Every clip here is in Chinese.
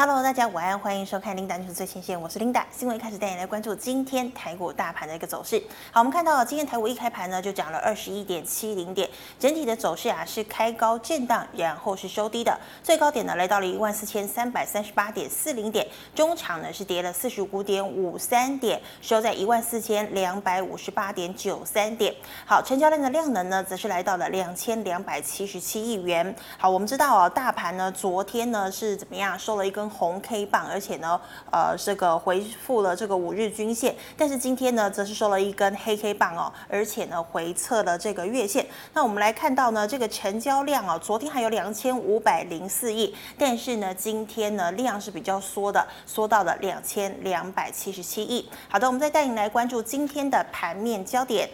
Hello，大家晚安，欢迎收看 Linda News 最前线，我是 Linda。新闻一开始带你来关注今天台股大盘的一个走势。好，我们看到今天台股一开盘呢，就涨了二十一点七零点，整体的走势啊是开高震荡，然后是收低的，最高点呢来到了一万四千三百三十八点四零点，中场呢是跌了四十五点五三点，收在一万四千两百五十八点九三点。好，成交量的量能呢，则是来到了两千两百七十七亿元。好，我们知道哦，大盘呢昨天呢是怎么样，收了一根。红 K 棒，而且呢，呃，这个回复了这个五日均线，但是今天呢，则是收了一根黑 K 棒哦，而且呢，回测了这个月线。那我们来看到呢，这个成交量哦，昨天还有两千五百零四亿，但是呢，今天呢，量是比较缩的，缩到了两千两百七十七亿。好的，我们再带你来关注今天的盘面焦点。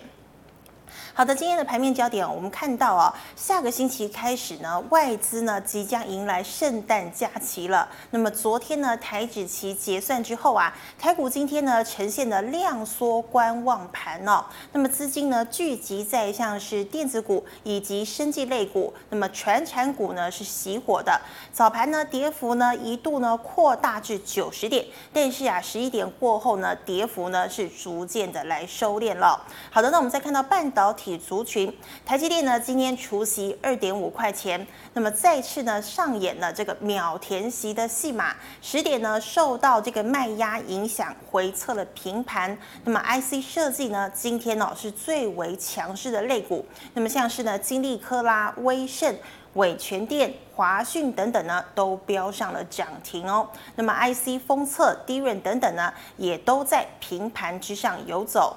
好的，今天的盘面焦点，我们看到啊，下个星期开始呢，外资呢即将迎来圣诞假期了。那么昨天呢，台指期结算之后啊，台股今天呢呈现了量缩观望盘哦。那么资金呢聚集在像是电子股以及生技类股，那么传产股呢是熄火的。早盘呢跌幅呢一度呢扩大至九十点，但是啊十一点过后呢跌幅呢是逐渐的来收敛了。好的，那我们再看到半导体。体族群，台积电呢今天除息二点五块钱，那么再次呢上演了这个秒填息的戏码。十点呢受到这个卖压影响，回测了平盘。那么 IC 设计呢今天呢是最为强势的类股，那么像是呢金利科啦、威盛、伟诠电、华讯等等呢都标上了涨停哦。那么 IC 封测、DRAM 等等呢也都在平盘之上游走。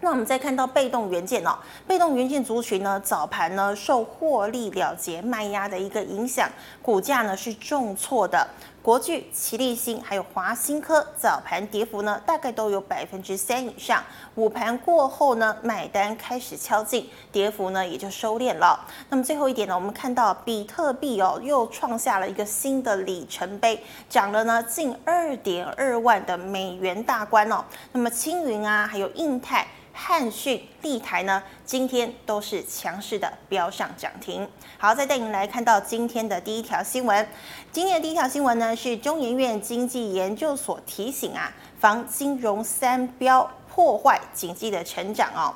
那我们再看到被动元件哦，被动元件族群呢，早盘呢受获利了结卖压的一个影响，股价呢是重挫的。国巨、奇力新还有华新科早盘跌幅呢大概都有百分之三以上。午盘过后呢，买单开始敲进，跌幅呢也就收敛了。那么最后一点呢，我们看到比特币哦又创下了一个新的里程碑，涨了呢近二点二万的美元大关哦。那么青云啊，还有印泰。汉讯、立台呢，今天都是强势的飙上涨停。好，再带您来看到今天的第一条新闻。今天的第一条新闻呢，是中研院经济研究所提醒啊，防金融三标破坏经济的成长哦。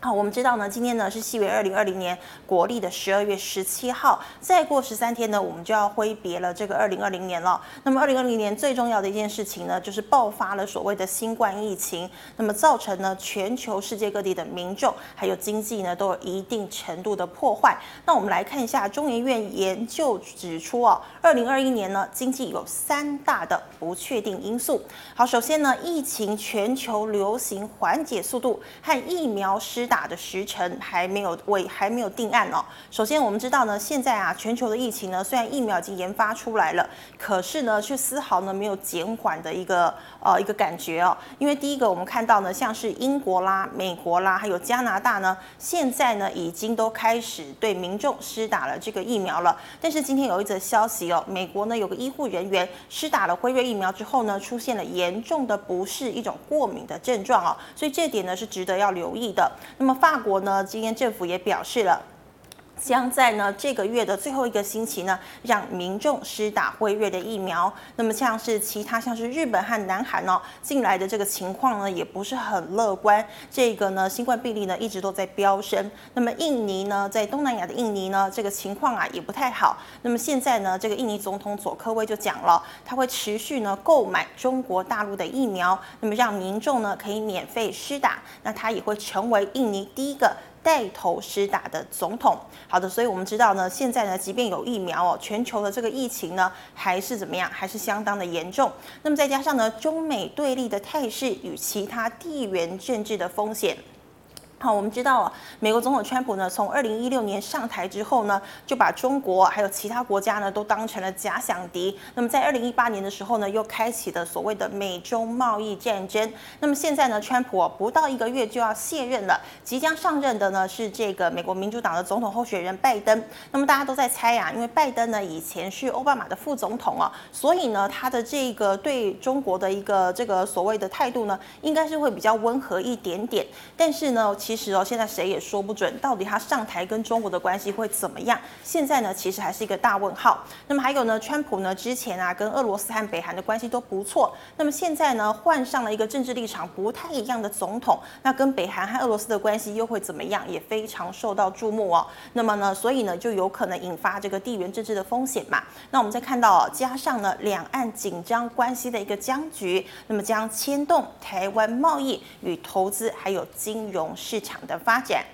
好，我们知道呢，今天呢是西元二零二零年国历的十二月十七号，再过十三天呢，我们就要挥别了这个二零二零年了。那么二零二零年最重要的一件事情呢，就是爆发了所谓的新冠疫情，那么造成呢全球世界各地的民众还有经济呢都有一定程度的破坏。那我们来看一下中研院研究指出哦，二零二一年呢经济有三大的不确定因素。好，首先呢，疫情全球流行缓解速度和疫苗施打的时程还没有未还没有定案哦。首先，我们知道呢，现在啊，全球的疫情呢，虽然疫苗已经研发出来了，可是呢，却丝毫呢没有减缓的一个呃一个感觉哦。因为第一个，我们看到呢，像是英国啦、美国啦，还有加拿大呢，现在呢已经都开始对民众施打了这个疫苗了。但是今天有一则消息哦，美国呢有个医护人员施打了辉瑞疫苗之后呢，出现了严重的不适，一种过敏的症状哦。所以这点呢是值得要留意的。那么法国呢，今天政府也表示了。将在呢这个月的最后一个星期呢，让民众施打辉瑞的疫苗。那么像是其他像是日本和南韩哦，进来的这个情况呢，也不是很乐观。这个呢，新冠病例呢一直都在飙升。那么印尼呢，在东南亚的印尼呢，这个情况啊也不太好。那么现在呢，这个印尼总统佐科威就讲了，他会持续呢购买中国大陆的疫苗，那么让民众呢可以免费施打。那他也会成为印尼第一个。带头施打的总统，好的，所以我们知道呢，现在呢，即便有疫苗哦，全球的这个疫情呢，还是怎么样，还是相当的严重。那么再加上呢，中美对立的态势与其他地缘政治的风险。好，我们知道啊，美国总统川普呢，从二零一六年上台之后呢，就把中国还有其他国家呢，都当成了假想敌。那么在二零一八年的时候呢，又开启了所谓的美中贸易战争。那么现在呢，川普不到一个月就要卸任了，即将上任的呢是这个美国民主党的总统候选人拜登。那么大家都在猜啊，因为拜登呢以前是奥巴马的副总统啊，所以呢他的这个对中国的一个这个所谓的态度呢，应该是会比较温和一点点。但是呢，其实哦，现在谁也说不准，到底他上台跟中国的关系会怎么样？现在呢，其实还是一个大问号。那么还有呢，川普呢之前啊，跟俄罗斯和北韩的关系都不错。那么现在呢，换上了一个政治立场不太一样的总统，那跟北韩和俄罗斯的关系又会怎么样？也非常受到注目哦。那么呢，所以呢，就有可能引发这个地缘政治的风险嘛。那我们再看到哦，加上呢，两岸紧张关系的一个僵局，那么将牵动台湾贸易与投资还有金融市市场的发展。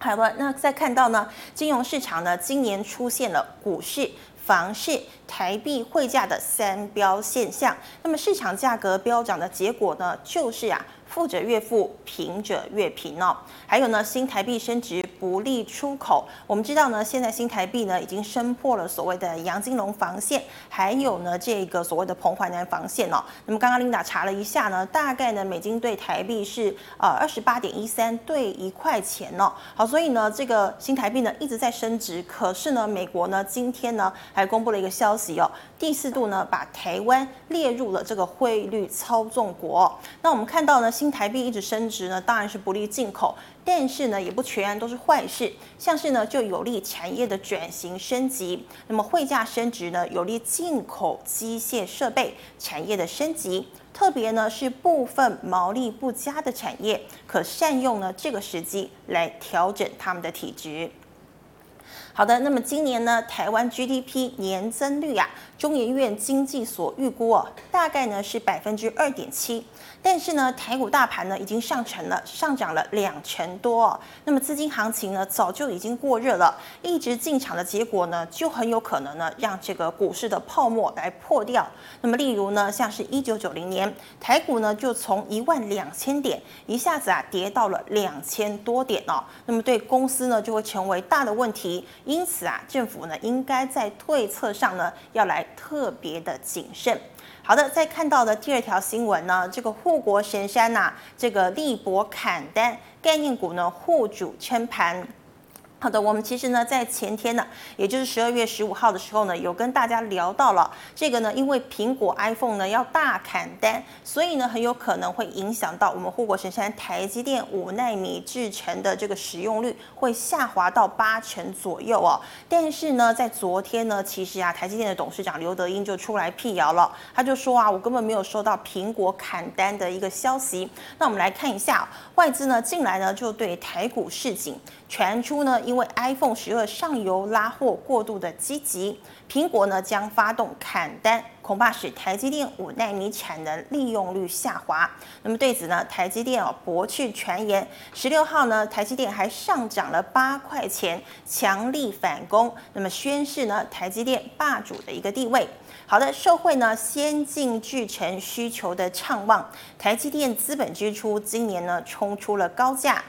好了，那再看到呢，金融市场呢，今年出现了股市、房市、台币汇价的三标现象。那么市场价格飙涨的结果呢，就是啊。富者越富，贫者越贫哦。还有呢，新台币升值不利出口。我们知道呢，现在新台币呢已经升破了所谓的杨金龙防线，还有呢这个所谓的彭淮南防线哦。那么刚刚琳达查了一下呢，大概呢美金兑台币是呃二十八点一三兑一块钱哦。好，所以呢这个新台币呢一直在升值。可是呢，美国呢今天呢还公布了一个消息哦，第四度呢把台湾列入了这个汇率操纵国。那我们看到呢。新台币一直升值呢，当然是不利进口，但是呢，也不全然都是坏事。像是呢，就有利产业的转型升级。那么汇价升值呢，有利进口机械设备产业的升级。特别呢，是部分毛利不佳的产业，可善用呢这个时机来调整他们的体质。好的，那么今年呢，台湾 GDP 年增率啊，中研院经济所预估哦，大概呢是百分之二点七。但是呢，台股大盘呢已经上成了，上涨了两成多哦。那么资金行情呢早就已经过热了，一直进场的结果呢就很有可能呢让这个股市的泡沫来破掉。那么例如呢，像是一九九零年台股呢就从一万两千点一下子啊跌到了两千多点哦。那么对公司呢就会成为大的问题。因此啊，政府呢应该在对策上呢要来特别的谨慎。好的，在看到的第二条新闻呢，这个护国神山呐、啊，这个力博砍单概念股呢护主撑盘。好的，我们其实呢，在前天呢，也就是十二月十五号的时候呢，有跟大家聊到了这个呢，因为苹果 iPhone 呢要大砍单，所以呢，很有可能会影响到我们护国神山台积电五纳米制程的这个使用率会下滑到八成左右哦。但是呢，在昨天呢，其实啊，台积电的董事长刘德英就出来辟谣了，他就说啊，我根本没有收到苹果砍单的一个消息。那我们来看一下，外资呢进来呢就对台股市井。传出呢，因为 iPhone 十二上游拉货过度的积极，苹果呢将发动砍单，恐怕使台积电五奈米产能利用率下滑。那么对此呢，台积电哦驳斥传言。十六号呢，台积电还上涨了八块钱，强力反攻，那么宣示呢台积电霸主的一个地位。好的，社会呢先进制程需求的畅旺，台积电资本支出今年呢冲出了高价。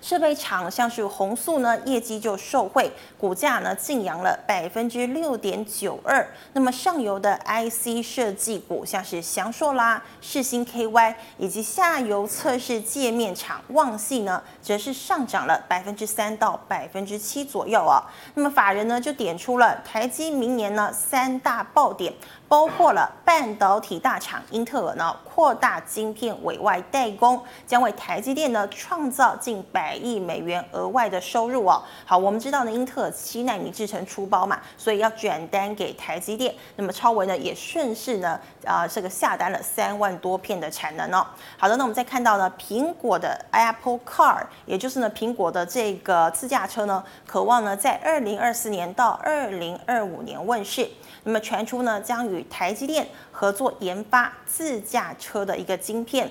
设备厂像是宏塑呢，业绩就受惠，股价呢净扬了百分之六点九二。那么上游的 IC 设计股像是翔硕啦、世星 KY，以及下游测试界面厂旺系呢，则是上涨了百分之三到百分之七左右啊。那么法人呢就点出了台积明年呢三大爆点。包括了半导体大厂英特尔呢，扩大晶片委外代工，将为台积电呢创造近百亿美元额外的收入哦。好，我们知道呢，英特尔七奈米制程出包嘛，所以要转单给台积电。那么超微呢也顺势呢啊、这个下单了三万多片的产能哦。好的，那我们再看到呢，苹果的 Apple Car，也就是呢苹果的这个自驾车呢，渴望呢在二零二四年到二零二五年问世。那么传出呢，将于与台积电合作研发自驾车的一个晶片。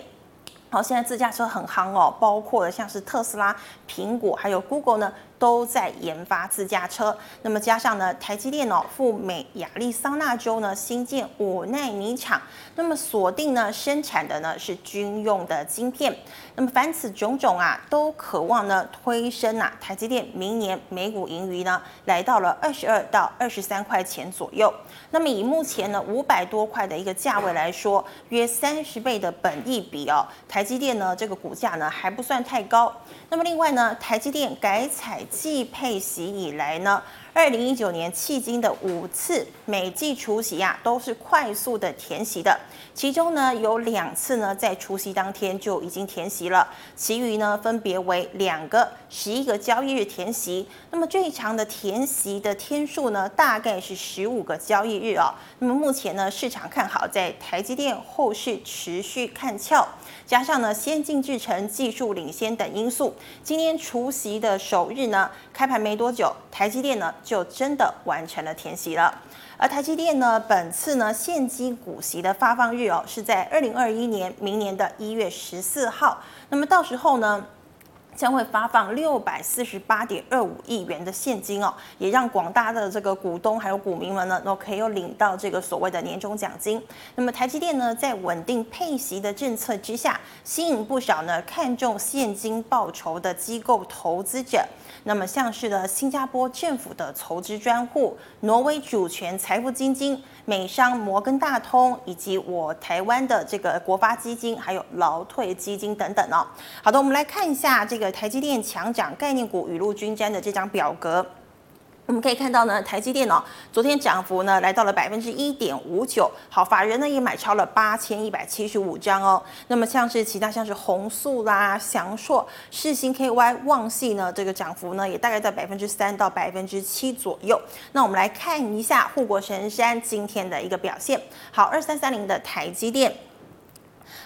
好，现在自驾车很夯哦，包括了像是特斯拉、苹果还有 Google 呢。都在研发自驾车，那么加上呢，台积电哦赴美亚利桑那州呢新建五奈米厂，那么锁定呢生产的呢是军用的晶片，那么凡此种种啊，都渴望呢推升啊台积电明年每股盈余呢来到了二十二到二十三块钱左右，那么以目前呢五百多块的一个价位来说，约三十倍的本益比哦，台积电呢这个股价呢还不算太高，那么另外呢台积电改采。继配息以来呢，二零一九年迄今的五次每季除夕啊，都是快速的填席的。其中呢，有两次呢在除夕当天就已经填席了，其余呢分别为两个十一个交易日填席。那么最长的填席的天数呢，大概是十五个交易日哦。那么目前呢，市场看好在台积电后市持续看俏，加上呢先进制程技术领先等因素，今天除夕的首日呢，开盘没多久，台积电呢就真的完成了填息了。而台积电呢，本次呢现金股息的发放日哦，是在二零二一年明年的一月十四号。那么到时候呢，将会发放六百四十八点二五亿元的现金哦，也让广大的这个股东还有股民们呢，都可以有领到这个所谓的年终奖金。那么台积电呢，在稳定配息的政策之下，吸引不少呢看重现金报酬的机构投资者。那么像是的新加坡政府的筹资专户、挪威主权财富基金、美商摩根大通，以及我台湾的这个国发基金，还有劳退基金等等哦。好的，我们来看一下这个。台积电强涨概念股雨露均沾的这张表格，我们可以看到呢，台积电哦，昨天涨幅呢来到了百分之一点五九，好，法人呢也买超了八千一百七十五张哦。那么像是其他像是弘塑啦、祥硕、世星 KY、旺系呢，这个涨幅呢也大概在百分之三到百分之七左右。那我们来看一下护国神山今天的一个表现，好，二三三零的台积电。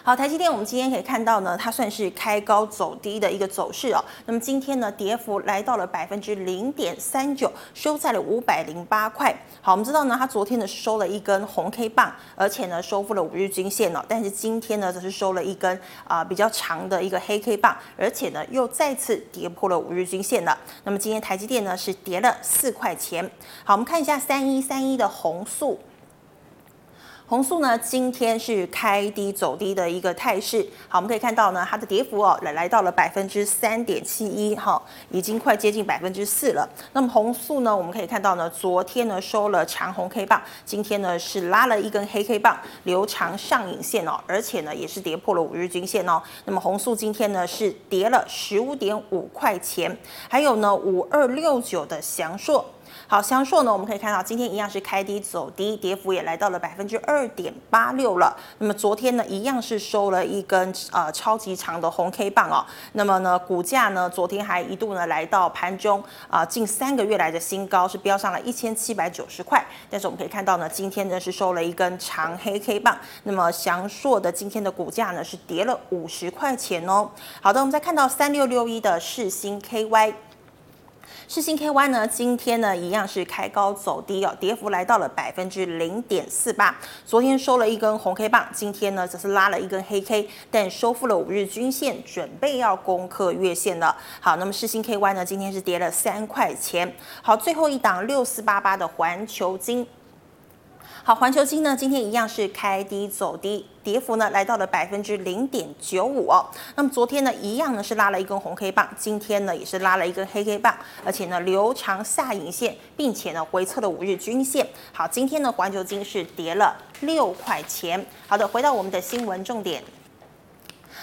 好，台积电，我们今天可以看到呢，它算是开高走低的一个走势哦。那么今天呢，跌幅来到了百分之零点三九，收在了五百零八块。好，我们知道呢，它昨天呢收了一根红 K 棒，而且呢收复了五日均线哦。但是今天呢，则是收了一根啊、比较长的一个黑 K 棒，而且呢又再次跌破了五日均线了。那么今天台积电呢是跌了四块钱。好，我们看一下三一三一的红素。弘塑呢，今天是开低走低的一个态势。好，我们可以看到呢，它的跌幅哦，来来到了百分之三点七一，哈，已经快接近百分之四了。那么弘塑呢，我们可以看到呢，昨天呢收了长红 K 棒，今天呢是拉了一根黑 K 棒，留长上影线哦，而且呢也是跌破了五日均线哦。那么弘塑今天呢是跌了十五点五块钱，还有呢五二六九的祥硕。好，祥硕呢，我们可以看到今天一样是开低走低，跌幅也来到了百分之二点八六了。那么昨天呢，一样是收了一根呃超级长的红 K 棒哦。那么呢，股价呢，昨天还一度呢来到盘中啊、近三个月来的新高，是飙上了一千七百九十块。但是我们可以看到呢，今天呢是收了一根长黑 K 棒。那么祥硕的今天的股价呢是跌了五十块钱哦。好的，我们再看到三六六一的世星 KY。世新 KY 呢，今天呢一样是开高走低哦，跌幅来到了百分之零点四八。昨天收了一根红 K 棒，今天呢则是拉了一根黑 K，但收复了五日均线，准备要攻克月线了。好，那么世新 KY 呢，今天是跌了三块钱。好，最后一档六四八八的环球金。好，环球金呢，今天一样是开低走低，跌幅呢来到了百分之零点九五哦。那么昨天呢，一样呢是拉了一根红黑棒，今天呢也是拉了一根黑黑棒，而且呢留长下影线，并且呢回测了五日均线。好，今天呢环球金是跌了六块钱。好的，回到我们的新闻重点。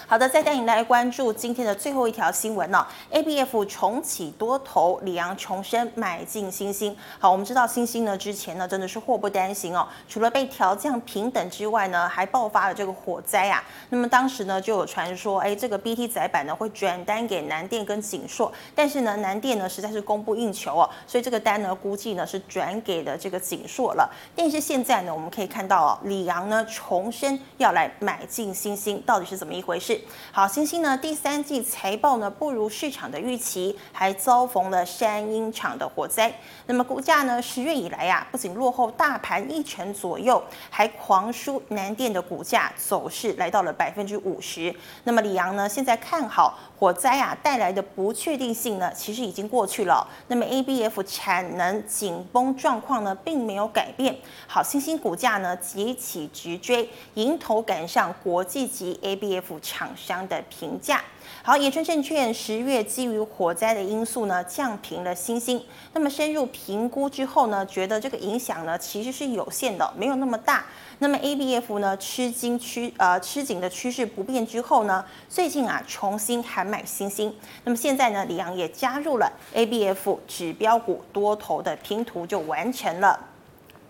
好的，再带您来关注今天的最后一条新闻呢、哦。ABF 重启多头，里昂重申买进欣兴。好，我们知道欣兴呢之前呢真的是祸不单行哦，除了被调降平等之外呢，还爆发了这个火灾啊。那么当时呢就有传说，哎，这个 BT 载板呢会转单给南电跟景硕，但是呢南电呢实在是供不应求哦，所以这个单呢估计呢是转给了这个景硕了。但是现在呢我们可以看到哦，里昂呢重申要来买进欣兴，到底是怎么一回事？好，星星呢第三季财报呢不如市场的预期，还遭逢了山阴厂的火灾。那么股价呢十月以来、啊，不仅落后大盘一成左右，还狂输南电的股价走势来到了百分之五十。那么里昂呢现在看好火灾啊带来的不确定性呢，其实已经过去了。那么 ABF 产能紧绷状况呢并没有改变。好，欣兴股价呢急起直追，迎头赶上国际级 ABF 厂厂商的评价。好，野村证券十月基于火灾的因素呢，降评了欣兴。那么深入评估之后呢，觉得这个影响呢其实是有限的，没有那么大。那么 ABF 呢吃紧趋呃吃紧的趋势不变之后呢，最近啊重新喊买欣兴。那么现在呢，里昂也加入了 ABF 指标股多头的拼图就完成了。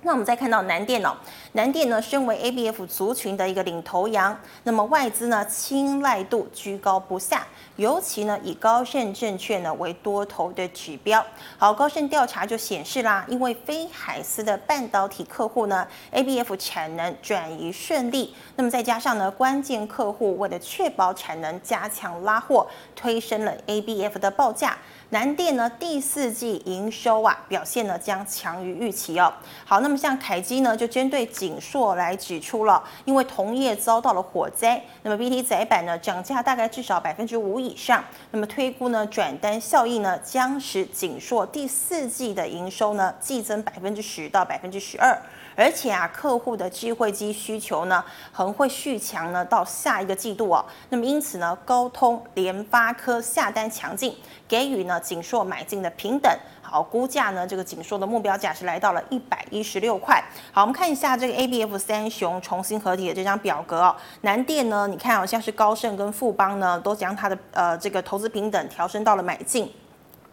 那我们再看到南电哦，南电呢，身为 ABF 族群的一个领头羊，那么外资呢青睐度居高不下，尤其呢以高盛证券呢为多头的指标。好，高盛调查就显示啦，因为非海思的半导体客户呢，ABF 产能转移顺利，那么再加上呢关键客户为了确保产能，加强拉货，推升了 ABF 的报价。南电呢第四季营收啊表现呢将强于预期哦。好，那么像凯基呢就针对景硕来指出了，因为同业遭到了火灾，那么 BT 载板呢涨价大概至少百分之五以上，那么推估呢转单效应呢将使景硕第四季的营收呢季增百分之十到百分之十二。而且啊，客户的智慧机需求呢，还会续强呢到下一个季度哦。那么因此呢，高通、联发科下单强劲，给予呢景硕买进的平等。好，估价呢这个景硕的目标价是来到了一百一十六块。好，我们看一下这个 ABF 三雄重新合体的这张表格哦。南电呢，你看好像是高盛跟富邦呢，都将它的呃这个投资平等调升到了买进。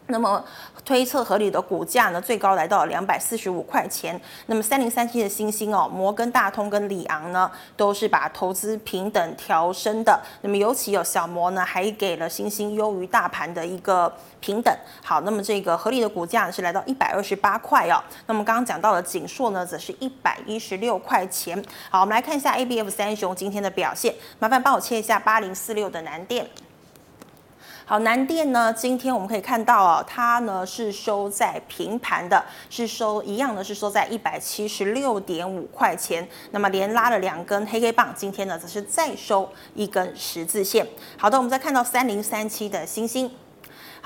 那么推测合理的股价呢，最高来到两百四十五块钱。那么三零三七的星星哦，摩根大通跟里昂呢，都是把投资平等调升的。那么尤其有小摩呢，还给了星星优于大盘的一个平等。好，那么这个合理的股价呢是来到一百二十八块哦。那么刚刚讲到了景硕呢，则是一百一十六块钱。好，我们来看一下 ABF 三雄今天的表现。麻烦帮我切一下八零四六的南电。好，南电呢，今天我们可以看到啊，它呢是收在平盘的，是收一样的，是收在一百七十六点五块钱。那么连拉了两根黑黑棒，今天呢则是再收一根十字线。好的，我们再看到三零三七的星星。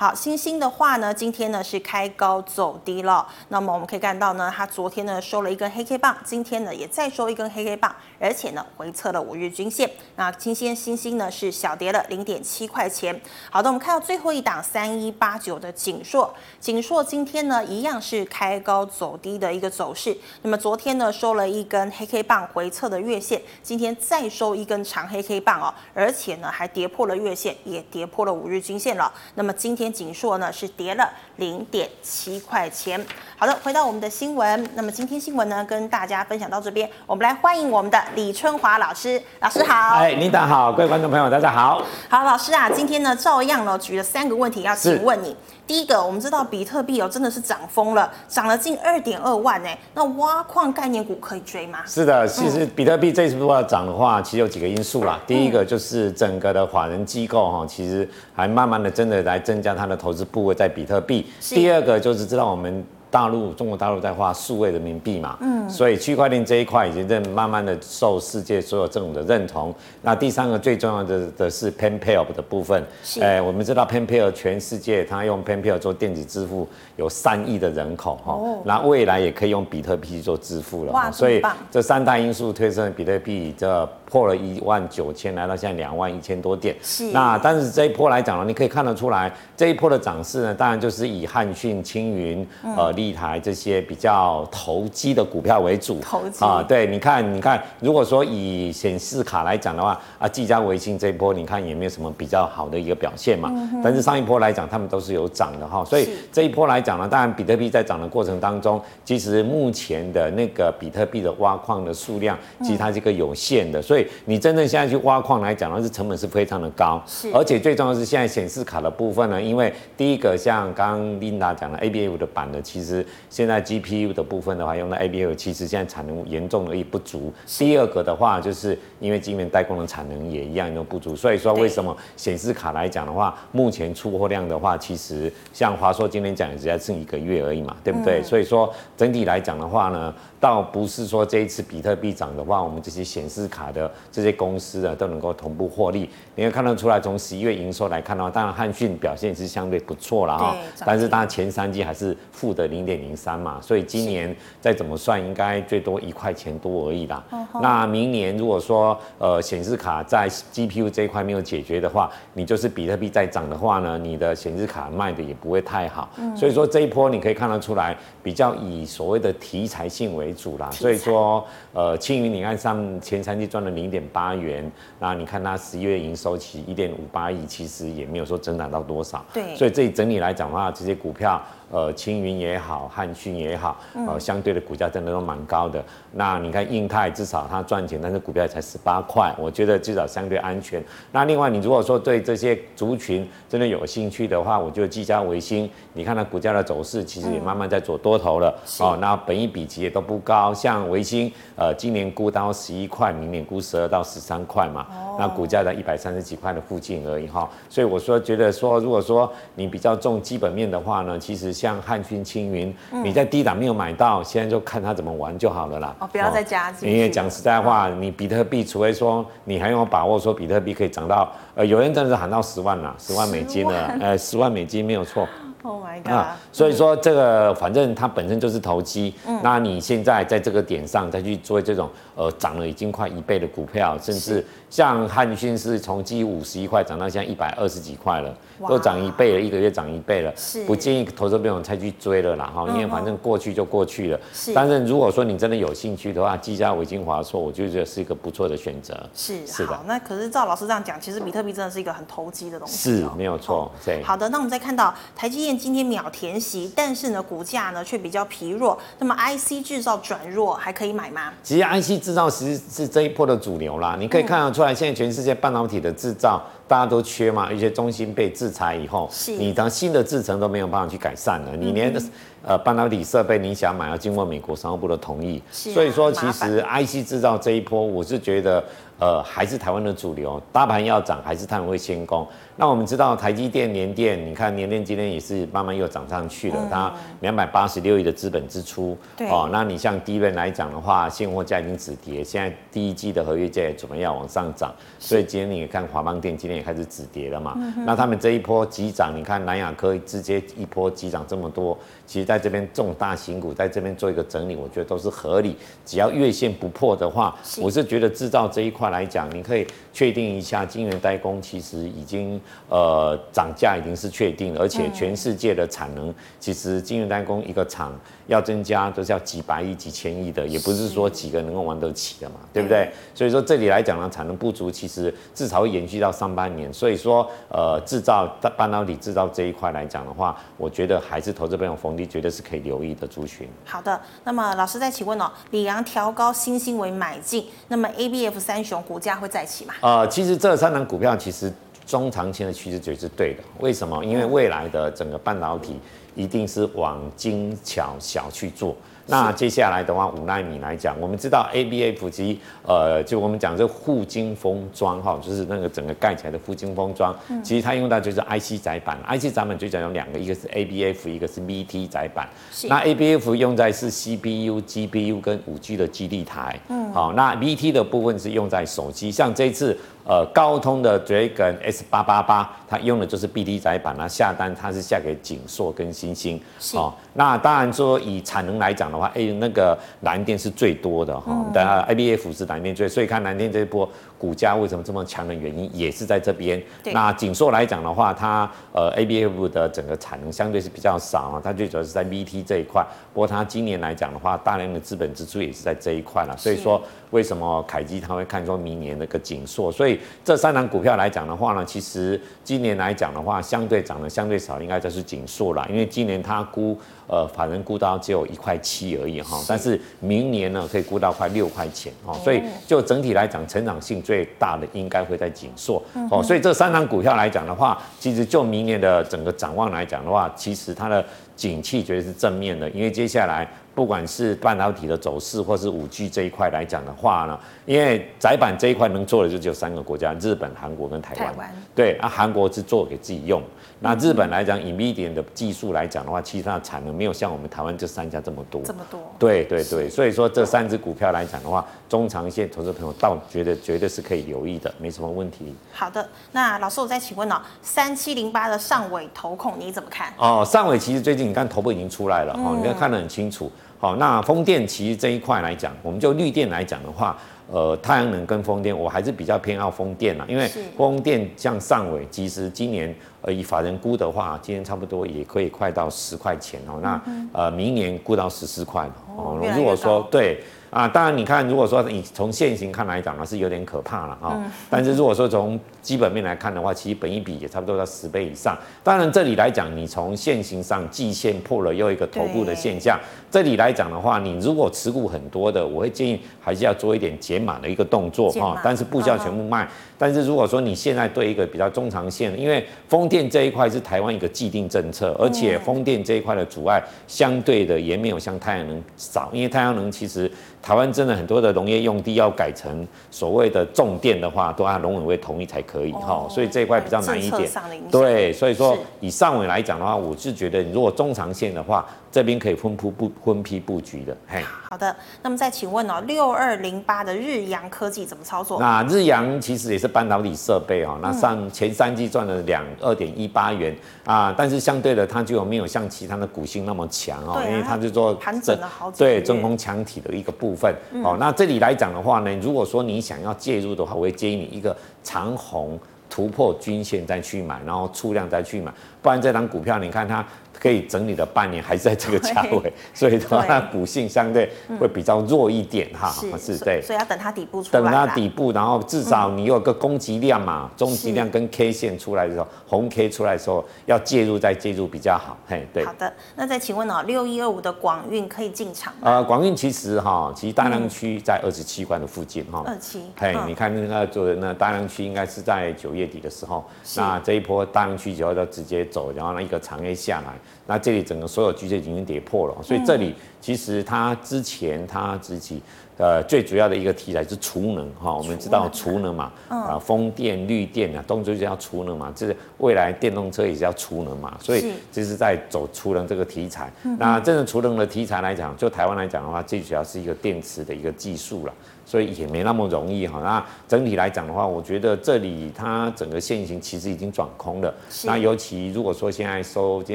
好，星星的话呢，今天呢是开高走低了。那么我们可以看到呢，它昨天呢收了一根黑 K 棒，今天呢也再收一根黑 K 棒，而且呢回测了五日均线。那今天星星呢是小跌了零点七块钱。好的，我们看到最后一档三一八九的景硕，景硕今天呢一样是开高走低的一个走势。那么昨天呢收了一根黑 K 棒回测的月线，今天再收一根长黑 K 棒哦，而且呢还跌破了月线，也跌破了五日均线了。那么今天。景硕呢是跌了零点七块钱。好的，回到我们的新闻，那么今天新闻呢跟大家分享到这边，我们来欢迎我们的李春华老师，老师好。哎，琳达好，各位观众朋友大家好。好，老师啊，今天呢照样呢举了三个问题要请问你。第一个，我们知道比特币哦真的是涨疯了，涨了近二点二万呢。那挖矿概念股可以追吗？是的，其实比特币这次如果要涨的话，其实有几个因素啦。第一个就是整个的法人机构哈，其实还慢慢的真的来增加它的投资部位在比特币。第二个就是知道我们。大陆中国大陆在花数位人民币嘛，嗯，所以区块链这一块已经在慢慢的受世界所有政府的认同。那第三个最重要的的是 PayPal 的部分，是，哎，我们知道 PayPal 全世界它用 PayPal 做电子支付有三亿的人口哈，哦，那未来也可以用比特币做支付了，哇，所以这三大因素推升比特币这。破了一万九千，来到现在两万一千多点。是。那但是这一波来讲呢，你可以看得出来，这一波的涨势呢，当然就是以汉讯、青云、呃、立台这些比较投机的股票为主。投机啊，对，你看，你看，如果说以显示卡来讲的话，啊，技嘉、微星这一波，你看也没有什么比较好的一个表现嘛。嗯、但是上一波来讲，他们都是有涨的哈。所以这一波来讲呢，当然比特币在涨的过程当中，其实目前的那个比特币的挖矿的数量，其实它是一个有限的，所以。你真正现在去挖矿来讲，那是成本是非常的高，是，而且最重要的是现在显示卡的部分呢，因为第一个像刚刚琳达讲的 ABF 的板的，其实现在 GPU 的部分的话，用到 ABF 其实现在产能严重的不足。第二个的话，就是因为晶圆代工的产能也一样都不足，所以说为什么显示卡来讲的话，目前出货量的话，其实像华硕今天讲也只在剩一个月而已嘛，对不对？嗯、所以说整体来讲的话呢。倒不是说这一次比特币涨的话，我们这些显示卡的这些公司呢都能够同步获利。你可以看得出来，从十一月营收来看的话，当然汉讯表现是相对不错了哈，但是当然前三季还是负的零零点零三嘛，所以今年再怎么算，应该最多一块钱多而已啦。那明年如果说呃显示卡在 GPU 这一块没有解决的话，你就是比特币在涨的话呢，你的显示卡卖的也不会太好。所以说这一波你可以看得出来，比较以所谓的题材性为主啦。所以说呃青云你看上前三季赚了零点八元，那你看它十一月营收起一点五八亿，其实也没有说增长到多少。对，所以这里整体来讲的话，这些股票。呃，青云也好，汉讯也好，呃，相对的股价真的都蛮高的。那你看印泰，至少它赚钱，但是股票才十八块，我觉得至少相对安全。那另外，你如果说对这些族群真的有兴趣的话，我觉得技嘉、微星，你看它股价的走势，其实也慢慢在走多头了。哦，那本益比其实也都不高，像维星，呃，今年估到十一块，明年估十二到十三块嘛。那股价在一百三十几块的附近而已哈。所以我说，觉得说，如果说你比较重基本面的话呢，其实。像汉军、青云，你在低档没有买到，现在就看它怎么玩就好了啦。哦，不要再加进。因为讲实在话，你比特币，除非说你还有把握说比特币可以涨到，呃，有人真的是喊到十万了，十万美金了，呃，十万美金没有错。Oh my god！所以说这个反正它本身就是投机，那你现在在这个点上再去做这种呃涨了已经快一倍的股票，甚至像汉讯是从基五十一块涨到现在一百二十几块了。都涨一倍了，一个月涨一倍了，是不建议投资朋友再去追了啦哈，因为反正过去就过去了。是，但是如果说你真的有兴趣的话，技嘉、微晶、华硕，我就觉得是一个不错的选择。是，是的。那可是照老师这样讲，其实比特币真的是一个很投机的东西。是，没有错。对。好的，那我们再看到台积电今天秒填息，但是呢股价呢却比较疲弱。那么 IC 制造转弱还可以买吗？其实 IC 制造其实是这一波的主流啦，你可以看得出来，现在全世界半导体的制造。大家都缺嘛，一些中芯被制裁以后，你当新的制程都没有办法去改善了，你连、嗯、呃半导体设备你想买要经过美国商务部的同意，啊、所以说其实 IC 制造这一波，我是觉得。呃，还是台湾的主流，大盘要涨，还是他们会先攻。那我们知道台积电、联电，你看联电今天也是慢慢又涨上去了，嗯、它两百八十六亿的资本支出。对哦，那你像低润来讲的话，现货价已经止跌，现在第一季的合约价也准备要往上涨，所以今天你看华邦电今天也开始止跌了嘛。嗯、那他们这一波急涨，你看南亚科直接一波急涨这么多，其实在这边重大型股在这边做一个整理，我觉得都是合理。只要月线不破的话，是我是觉得制造这一块。来讲，你可以确定一下，晶圆代工其实已经呃涨价已经是确定，而且全世界的产能其实晶圆代工一个厂要增加都是要几百亿、几千亿的，也不是说几个能够玩得起的嘛，对不对？所以说这里来讲呢，产能不足，其实至少会延续到上半年。所以说呃制造半导体制造这一块来讲的话，我觉得还是投资朋友逢低绝对是可以留意的族群。好的，那么老师再请问哦，李阳调高新兴为买进，那么 ABF 三雄。股价会再起吗？呃，其实这三档股票其实中长期的趋势绝是对的。为什么？因为未来的整个半导体一定是往精巧小去做。那接下来的话，五纳米来讲，我们知道 ABF 及呃，就我们讲这护晶封装哈，就是那个整个盖起来的护晶封装，其实它用到就是 IC 载板，IC 载板最讲有两个，一个是 ABF，一个是 VT 载板。那 ABF 用在是 CPU、GPU 跟五 G 的基地台。嗯。好，那 VT 的部分是用在手机，像这次。呃，高通的 Dragon S 八八八，它用的就是 B D 载板，那下单它是下给景硕跟星星。哦，那当然说以产能来讲的话，哎、欸，那个蓝电是最多的哈，当然 ABF 是蓝电最，所以看蓝电这一波股价为什么这么强的原因，也是在这边。那景硕来讲的话，它呃 ABF 的整个产能相对是比较少啊，它最主要是在 VT 这一块。不过它今年来讲的话，大量的资本支出也是在这一块了，所以说为什么凯基他会看说明年那个景硕，所以。这三档股票来讲的话呢，其实今年来讲的话，相对涨的相对少，应该就是景硕了。因为今年它估，呃，法人估到只有一块七而已哈，但是明年呢，可以估到快六块钱哦。所以就整体来讲，成长性最大的应该会在紧缩哦。所以这三档股票来讲的话，其实就明年的整个展望来讲的话，其实它的景气绝对是正面的，因为接下来。不管是半导体的走势，或是五 G 这一块来讲的话呢，因为窄板这一块能做的就只有三个国家：日本、韩国跟台湾。对啊，韩国是做给自己用。那日本来讲，NVIDIA 的技术来讲的话，其实它的产能没有像我们台湾这三家这么多。这么多。对对对，所以说这三只股票来讲的话，中长线投资朋友倒觉得绝对是可以留意的，没什么问题。好的，那老师我再请问哦，三七零八的上尾投控你怎么看？哦，上尾其实最近你看头部已经出来了哦，嗯、你看看得很清楚。好，那风电其实这一块来讲，我们就绿电来讲的话。呃，太阳能跟风电，我还是比较偏好风电啦，因为风电像上尾，其实今年呃以法人估的话，今年差不多也可以快到十块钱哦、喔。那呃明年估到十四块哦。如果说对。啊，当然，你看，如果说你从现行看来讲呢，是有点可怕了啊。嗯、但是如果说从基本面来看的话，其实本一比也差不多在十倍以上。当然，这里来讲，你从现行上季线破了又一个头部的现象，这里来讲的话，你如果持股很多的，我会建议还是要做一点减码的一个动作啊。码但是不需要全部卖。嗯、但是如果说你现在对一个比较中长线，因为风电这一块是台湾一个既定政策，而且风电这一块的阻碍相对的也没有像太阳能少，因为太阳能其实。台湾真的很多的农业用地要改成所谓的重电的话，都按农委会同意才可以哈，哦、所以这一块比较难一点。对，所以说以上委来讲的话，我是觉得你如果中长线的话。这边可以分铺布分批布局的，嘿。好的，那么再请问哦，六二零八的日阳科技怎么操作？那日阳其实也是半导体设备哦，那上前三季赚了两二点一八元啊，但是相对的它就没有像其他的股性那么强哦，因为它是做盘整了好几对真空墙体的一个部分哦。那这里来讲的话呢，如果说你想要介入的话，我会建议你一个长红突破均线再去买，然后出量再去买，不然这档股票你看它。可以整理了半年，还是在这个价位，所以的话，它股性相对会比较弱一点哈，嗯、是，是对，所以要等它底部出来，等它底部，然后至少你有个攻击量嘛，中级量跟 K 线出来的时候，是红 K 出来的时候要介入再介入比较好，嘿，对。好的，那再请问哦，六一二五的广运可以进场吗？呃，广运其实哈，其实大量区在二十七块的附近哈，二七，嘿，你看那个做的那大量区应该是在九月底的时候，那这一波大量区就要直接走，然后那一个长 A 下来。那这里整个所有均线已经跌破了，所以这里其实它之前它自己呃最主要的一个题材是储能哈，我们知道储能嘛，啊风电、绿电啊，动作就要储能嘛，这是未来电动车也是要储能嘛，所以这是在走储能这个题材。那真正储能的题材来讲，就台湾来讲的话，最主要是一个电池的一个技术了。所以也没那么容易哈。那整体来讲的话，我觉得这里它整个线型其实已经转空了。那尤其如果说现在收今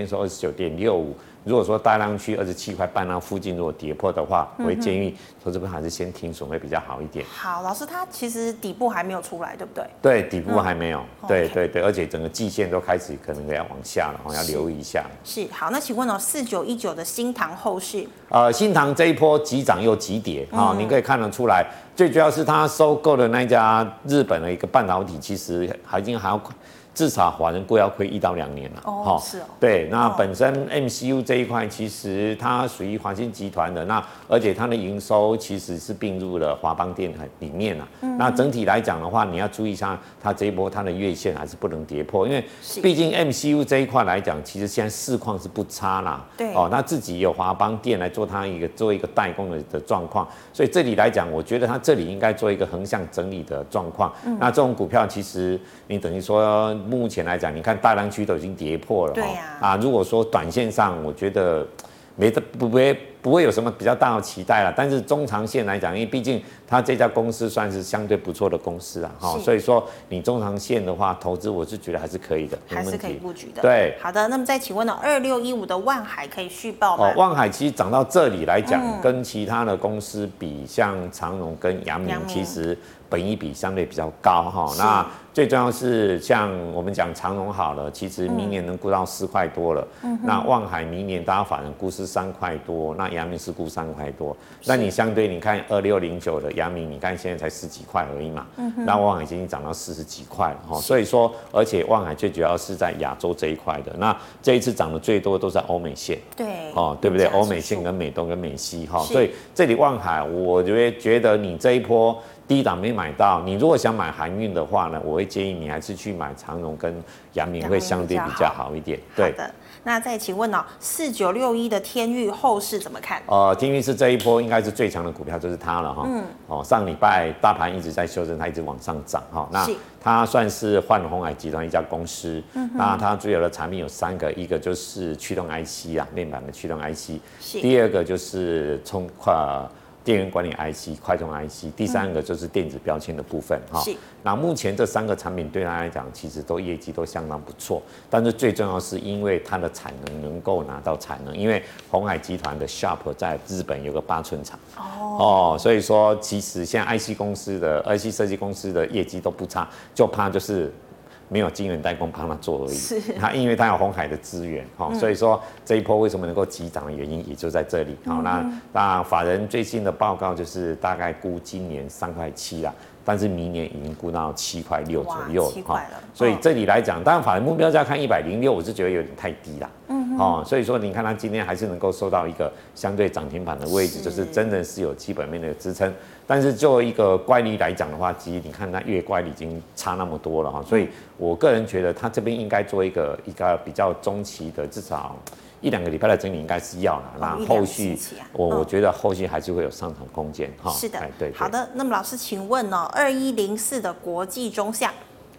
天收二十九点六五，如果说大量区二十七块半那附近如果跌破的话，我会建议投资者还是先停损会比较好一点。好，老师，它其实底部还没有出来，对不对？对，底部还没有。嗯、对对对，而且整个季线都开始可能要往下了，要留意一下。是，是好，那请问哦，四九一九的新塘后续？呃，新塘这一波急涨又急跌啊，您可以看得出来。最主要是他收购的那家日本的一个半导体，其实还已经还要。至少华人贵要亏一到两年了，哦，是哦，对，那本身 MCU 这一块其实它属于华新集团的，那而且它的营收其实是并入了华邦电里面了。嗯、那整体来讲的话，你要注意一下，它这一波它的月线还是不能跌破，因为毕竟 MCU 这一块来讲，其实现在市况是不差啦。对，哦，那自己有华邦电来做它一个做一个代工的的状况，所以这里来讲，我觉得它这里应该做一个横向整理的状况。嗯、那这种股票其实你等于说。目前来讲，你看大量区都已经跌破了，对呀，啊，如果说短线上，我觉得没得不会不会有什么比较大的期待了。但是中长线来讲，因为毕竟它这家公司算是相对不错的公司啊，哈。是，所以说你中长线的话，投资我是觉得还是可以的，还是可以布局的。对，好的，那么再请问呢，二六一五的万海可以续报吗？哦，万海其实涨到这里来讲，嗯、跟其他的公司比，像长荣跟阳明，其实本益比相对比较高哈。那最重要是像我们讲长荣好了，其实明年能估到四块多了。嗯、那望海明年大家反正估是三块多，那阳明是估三块多。那你相对你看二六零九的阳明，你看现在才十几块而已嘛。嗯、哼那望海已经涨到四十几块了哈。所以说，而且望海最主要是在亚洲这一块的。那这一次涨的最多都在欧美线。对。哦，对不对？欧美线跟美东跟美西哈。所以这里望海，我觉得觉得你这一波。低档没买到，你如果想买航运的话呢，我会建议你还是去买长荣跟阳明会相对比较好一点。对的。那再请问哦，四九六一的天域后市怎么看？呃，天域是这一波应该是最强的股票，就是它了哈。嗯。哦，上礼拜大盘一直在修正，它一直往上涨哈。那它算是换红海集团一家公司。嗯。那它主要的产品有三个，一个就是驱动 IC 啊，面板的驱动 IC。是。第二个就是冲快。电源管理 IC、快充 IC，第三个就是电子标签的部分哈。是。那目前这三个产品对他来讲，其实都业绩都相当不错。但是最重要是因为它的产能能够拿到产能，因为鸿海集团的 Sharp 在日本有个八寸厂。哦。哦，所以说其实现在 IC 公司的 IC 设计公司的业绩都不差，就怕就是。没有金源代工帮他做而已，是。他因为他有红海的资源，哈、嗯，所以说这一波为什么能够急涨的原因也就在这里，好、嗯，那那法人最新的报告就是大概估今年三块七啦，但是明年已经估到七块六左右，七块了，所以这里来讲，当然法人目标价看一百零六，我是觉得有点太低了，嗯，哦，所以说你看它今天还是能够收到一个相对涨停板的位置，是就是真的是有基本面的支撑。但是作为一个乖离来讲的话，其实你看它月乖离已经差那么多了哈，所以我个人觉得它这边应该做一个一个比较中期的，至少一两个礼拜的整理应该是要了。那后续我我觉得后续还是会有上涨空间哈。是的，对。好的，那么老师请问哦，二一零四的国际中橡。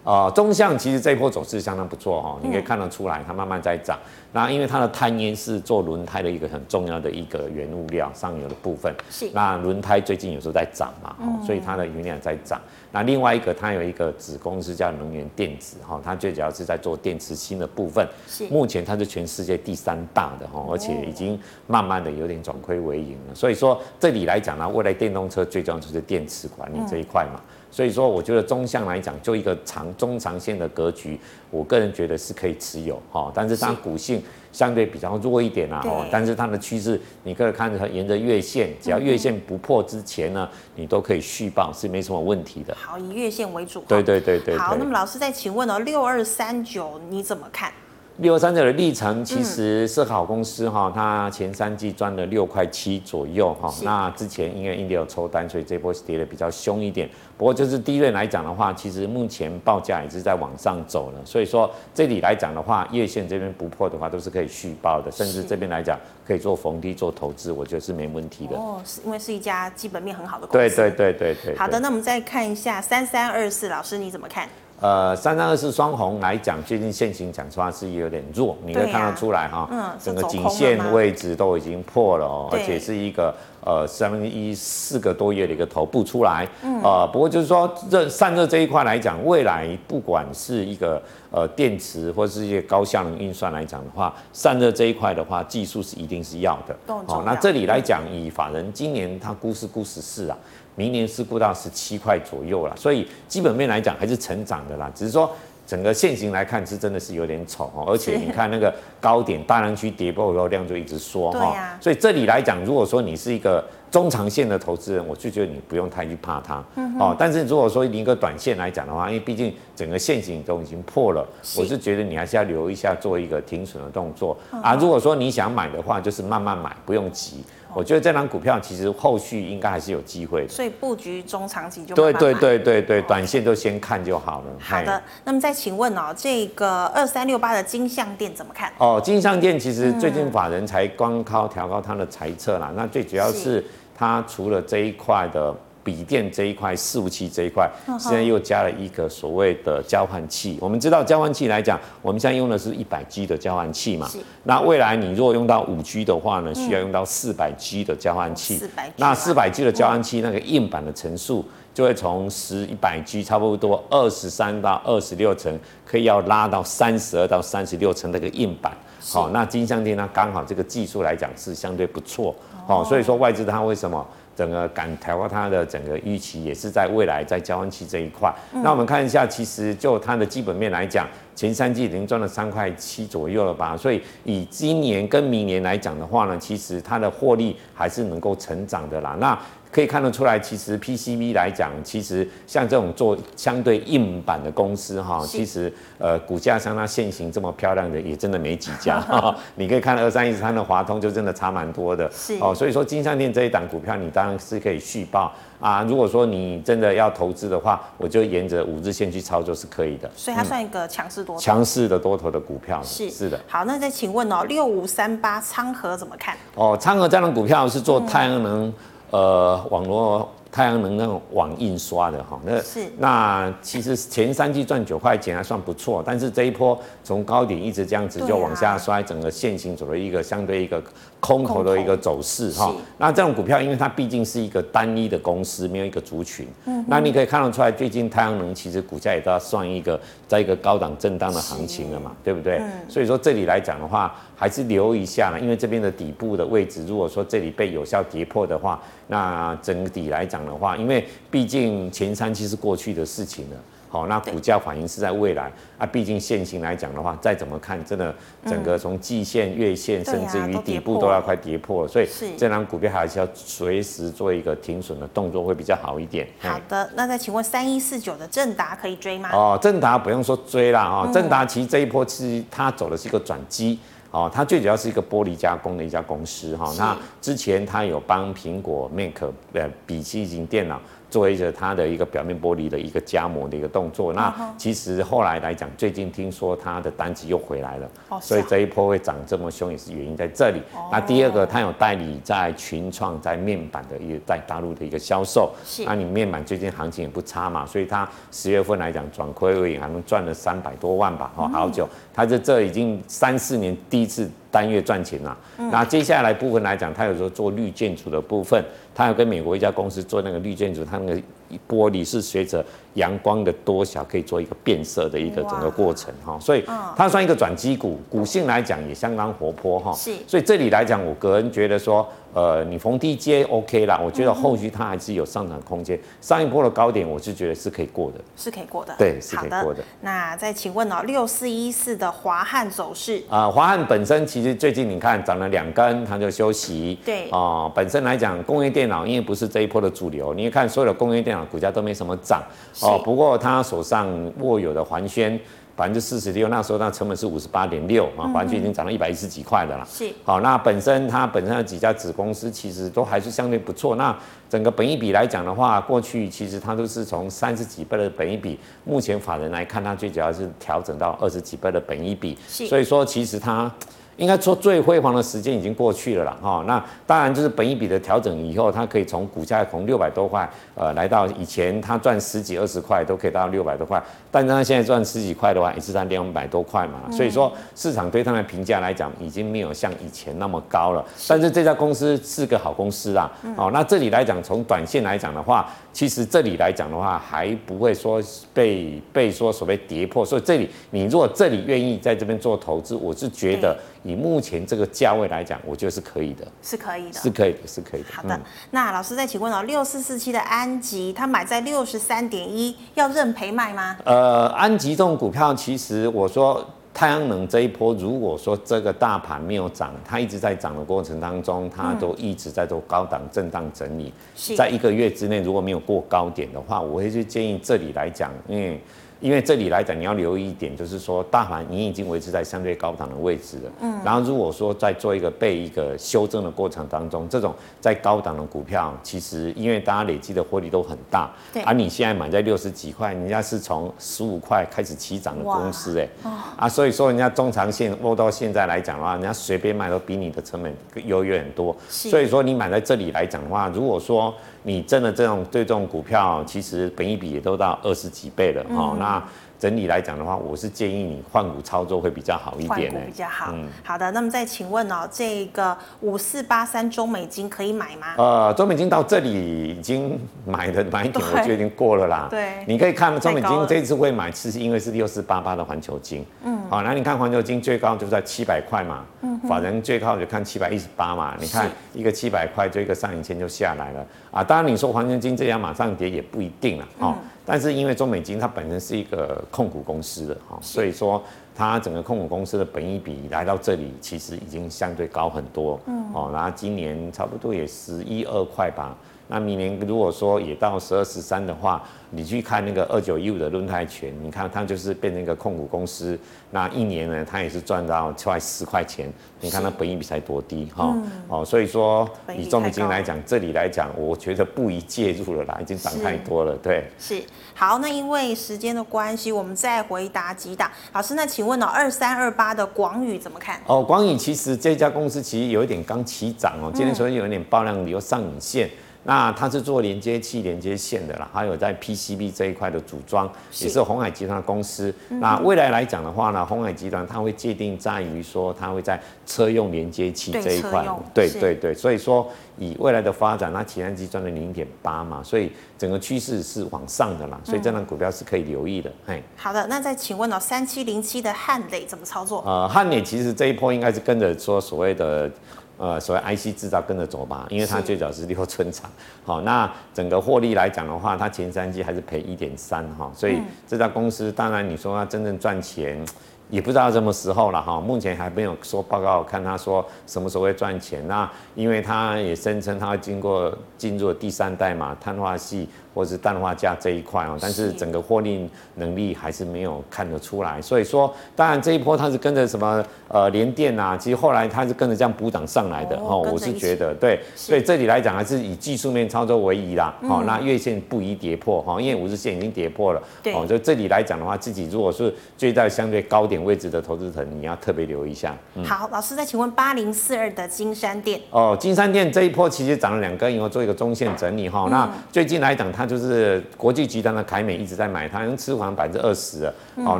呃，中橡其实这一波走势相当不错哈，你可以看得出来，它慢慢在涨。那因为它的碳烟是做轮胎的一个很重要的一个原物料，上游的部分。是。那轮胎最近有时候在涨嘛，所以它的原料在涨。那另外一个，它有一个子公司叫能源电子哈，它最主要是在做电池芯的部分。是。目前它是全世界第三大的哈，而且已经慢慢的有点转亏为盈了。所以说这里来讲呢，未来电动车最重要就是电池管理这一块嘛。所以说，我觉得中向来讲，就一个长中长线的格局，我个人觉得是可以持有哈。但是它股性相对比较弱一点啊，哈。但是它的趋势，你可以看着沿着月线，只要月线不破之前呢，你都可以续报，是没什么问题的。好，以月线为主。对对对对。好，那么老师再请问哦，六二三九你怎么看？六二三九的历程其实是好公司哈，它前三季赚了六块七左右哈。那之前因为 Intel 有抽单，所以这波是跌的比较凶一点。不过就是低位来讲的话，其实目前报价也是在往上走了。所以说这里来讲的话，月线这边不破的话，都是可以续报的，甚至这边来讲可以做逢低做投资，我觉得是没问题的。哦，是因为是一家基本面很好的公司。对对对对对。好的，那我们再看一下三三二四，老师你怎么看？呃，三三二四双红来讲，最近线型讲实话是有点弱，你可以看得出来哈，嗯，整个颈线位置都已经破了哦，而且是一个呃三分之一四个多月的一个头部出来，嗯，呃，不过就是说这散热这一块来讲，未来不管是一个呃电池或是一些高效能运算来讲的话，散热这一块的话，技术是一定是要的，哦，那这里来讲，以法人今年他估是估十四啊。明年是估到十七块左右了，所以基本面来讲还是成长的啦，只是说整个线型来看是真的是有点丑哦，而且你看那个高点大量区跌破以后量就一直缩哈，所以这里来讲，如果说你是一个中长线的投资人，我就觉得你不用太去怕它哦。但是如果说一个短线来讲的话，因为毕竟整个线型都已经破了，我是觉得你还是要留一下做一个停损的动作啊。如果说你想买的话，就是慢慢买，不用急。我觉得这张股票其实后续应该还是有机会的，所以布局中长期就对对对对对，短线就先看就好了。好的，那么再请问哦，这个二三六八的金项店怎么看？哦，金项店其实最近法人才光靠调高它的财测啦，那最主要是它除了这一块的。笔电这一块，伺服器这一块，现在又加了一个所谓的交换器。我们知道交换器来讲，我们现在用的是一百 G 的交换器嘛。那未来你如果用到五 G 的话呢，需要用到四百 G 的交换器。那四百 G 的交换器，那个硬板的层数就会从十一百 G 差不多二十三到二十六层，可以要拉到三十二到三十六层那个硬板。好，那金相电呢，刚好这个技术来讲是相对不错。好，所以说外资它为什么？整个敢调高它的整个预期，也是在未来在交换期这一块。嗯、那我们看一下，其实就它的基本面来讲，前三季已经赚了三块七左右了吧？所以以今年跟明年来讲的话呢，其实它的获利还是能够成长的啦。那可以看得出来，其实 PCB 来讲，其实像这种做相对硬板的公司哈，其实呃股价像它现行这么漂亮的也真的没几家。你可以看二三一三的华通就真的差蛮多的。是哦，所以说金像电这一档股票，你当然是可以续报啊。如果说你真的要投资的话，我就沿着五日线去操作是可以的。所以它算一个强势多头。强势的多头的股票是是的。好，那再请问哦，六五三八昌河怎么看？哦，昌河这样的股票是做太阳能。嗯呃，网络太阳能那种网印刷的哈，那是那其实前三季赚九块钱还算不错，但是这一波从高点一直这样子就往下摔，整个线型走了一个相对一个空头的一个走势哈。那这种股票，因为它毕竟是一个单一的公司，没有一个族群，嗯，那你可以看得出来，最近太阳能其实股价也都要算一个在一个高档震荡的行情了嘛，对不对？嗯所以说这里来讲的话。还是留一下了，因为这边的底部的位置，如果说这里被有效跌破的话，那整体来讲的话，因为毕竟前三期是过去的事情了，好，那股价反应是在未来啊。毕竟线型来讲的话，再怎么看，真的整个从季线、月线，甚至于底部都要快跌破了，所以这张股票还是要随时做一个停损的动作会比较好一点。好的，那再请问三一四九的正达可以追吗？哦，正达不用说追啦，哈，正达其实这一波其实它走的是一个转机。哦，它最主要是一个玻璃加工的一家公司哈。那之前它有帮苹果 Mac 呃笔记型电脑。做一个它的一个表面玻璃的一个加膜的一个动作，那其实后来来讲，最近听说它的单子又回来了，所以这一波会涨这么凶也是原因在这里。那第二个，它有代理在群创在面板的一个在大陆的一个销售，那你面板最近行情也不差嘛，所以它十月份来讲转亏为盈，还能赚了三百多万吧，哦，好久，它这这已经三四年第一次单月赚钱了。那接下来部分来讲，他有时候做绿建筑的部分。他要跟美国一家公司做那个绿建筑，他那个玻璃是随着阳光的多小可以做一个变色的一个整个过程哈，所以它算一个转机股，股性来讲也相当活泼哈。是，所以这里来讲，我个人觉得说，呃，你逢低接 OK 啦，我觉得后续它还是有上涨空间。上一波的高点，我是觉得是可以过的，是可以过的。对，是可以过的。那再请问哦，六四一四的华汉走势啊，华汉本身其实最近你看涨了两根，它就休息。对啊，本身来讲，工业电脑因为不是这一波的主流，你看所有的工业电脑股价都没什么涨哦。不过他手上握有的环宣百分之四十六，那时候那成本是五十八点六啊，环宣已经涨到一百一十几块的了。是，好，那本身它本身的几家子公司其实都还是相对不错。那整个本益比来讲的话，过去其实它都是从三十几倍的本益比，目前法人来看，它最主要是调整到二十几倍的本益比。是，所以说其实它。应该说最辉煌的时间已经过去了啦，哈，那当然就是本一比的调整以后，它可以从股价从六百多块，呃，来到以前它赚十几二十块都可以到六百多块，但是它现在赚十几块的话，也是在两百多块嘛，所以说市场对它的评价来讲，已经没有像以前那么高了。但是这家公司是个好公司啊，哦，那这里来讲，从短线来讲的话，其实这里来讲的话，还不会说被被说所谓跌破，所以这里你如果这里愿意在这边做投资，我是觉得。以目前这个价位来讲，我觉得是可以的，是可以的，是可以的，是可以的。好的，嗯、那老师再请问哦，六四四七的安吉，他买在六十三点一，要认赔卖吗？呃，安吉这种股票，其实我说太阳能这一波，如果说这个大盘没有涨，它一直在涨的过程当中，它都一直在做高档震荡整理，嗯、在一个月之内如果没有过高点的话，我会去建议这里来讲，因为。因为这里来讲，你要留意一点，就是说大盘你已经维持在相对高档的位置了。嗯。然后如果说在做一个被一个修正的过程当中，这种在高档的股票，其实因为大家累积的获利都很大。对。而你现在买在六十几块，人家是从十五块开始起涨的公司，哎。哦。啊，所以说人家中长线握到现在来讲的话，人家随便卖都比你的成本优越很多。是。所以说你买在这里来讲的话，如果说。你真的这种对这种股票，其实本益比也都到二十几倍了哈。嗯、那整理来讲的话，我是建议你换股操作会比较好一点呢。比较好。嗯、好的，那么再请问哦，这个五四八三中美金可以买吗？呃，中美金到这里已经买的买点，我觉得已经过了啦。对。你可以看中美金这次会买，其实因为是六四八八的环球金。嗯。好，那你看环球金最高就在七百块嘛。嗯。法人最高就看七百一十八嘛。你看一个七百块，就一个上影线就下来了啊。当然你说环球金这样马上跌也不一定了哦。但是因为中美金它本身是一个控股公司的哈，所以说它整个控股公司的本益比来到这里其实已经相对高很多。嗯。哦，然后今年差不多也十一二块吧。那明年如果说也到十二十三的话，你去看那个二九一五的润泰全，你看它就是变成一个控股公司，那一年呢，它也是赚到快十块钱。你看它本益比才多低哈，嗯、哦，所以说以中美金来讲，这里来讲，我觉得不宜介入了啦，已经涨太多了，对。是，好，那因为时间的关系，我们再回答几档。老师，那请问呢、喔，二三二八的广宇怎么看？哦，广宇其实这家公司其实有一点刚起涨哦，今天昨天有一点爆量，有上影线。那它是做连接器、连接线的啦，还有在 PCB 这一块的组装，也是鸿海集团的公司。嗯、那未来来讲的话呢，鸿海集团它会界定在于说，它会在车用连接器这一块。对对对，所以说以未来的发展，那其他机赚了零点八嘛，所以整个趋势是往上的啦，所以这档股票是可以留意的。嘿、嗯，好的，那再请问哦，三七零七的汉磊怎么操作？呃，汉磊其实这一波应该是跟着说所谓的。呃，所谓 IC 制造跟着走吧，因为它最早是六寸厂，好，那整个获利来讲的话，它前三季还是赔一点三哈，所以这家公司当然你说它真正赚钱。也不知道什么时候了哈，目前还没有说报告，看它说什么时候会赚钱。那因为它也声称他会经过进入第三代嘛，碳化矽或是氮化镓这一块哦，但是整个获利能力还是没有看得出来。所以说，当然这一波它是跟着什么呃联电啊，其实后来它是跟着这样补涨上来的哦，我是觉得对。所以这里来讲还是以技术面操作为宜啦。好，那月线不宜跌破哈，因为五日线已经跌破了。哦，就这里来讲的话，自己如果是追在相对高点位置的投资者，你要特别留意一下。嗯、好，老师再请问八零四二的金山店哦，金山店这一波其实涨了两根，以后做一个中线整理哈。嗯、那最近来讲，它就是国际集团的凯美一直在买它，已经持款百分之二十了。嗯、哦，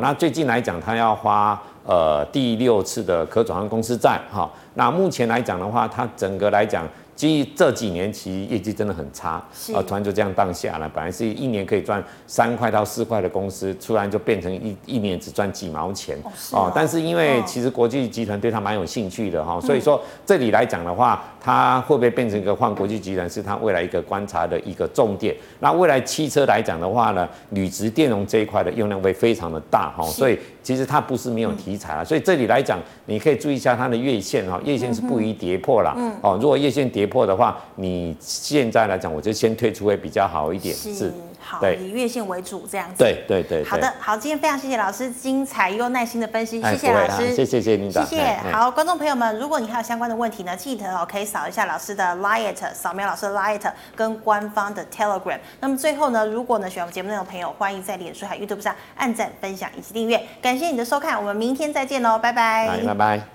那最近来讲，它要花呃第六次的可转换公司债哈。那目前来讲的话，它整个来讲。基于这几年其实业绩真的很差，是啊，突然就这样荡下来。本来是一年可以赚三块到四块的公司，突然就变成一一年只赚几毛钱哦，哦。但是因为其实国际集团对它蛮有兴趣的哈，哦、所以说这里来讲的话，它会不会变成一个换国际集团，是它未来一个观察的一个重点。那未来汽车来讲的话呢，铝质电容这一块的用量会非常的大哈，所以其实它不是没有题材啊。所以这里来讲，你可以注意一下它的月线哈，月线是不宜跌破啦。嗯，哦，如果月线跌。破的话，你现在来讲，我就先退出会比较好一点。是，是好，以月线为主这样子。对对对。好的，好，今天非常谢谢老师精彩又耐心的分析，谢谢老师，哎、谢谢谢谢您，谢谢。好，观众朋友们，如果你还有相关的问题呢，记得哦可以扫一下老师的 liet，扫描老师的 liet 跟官方的 Telegram。那么最后呢，如果呢喜欢我们节目内容的朋友，欢迎在脸书还有 YouTube 上按赞、分享以及订阅。感谢你的收看，我们明天再见喽，拜拜。拜拜。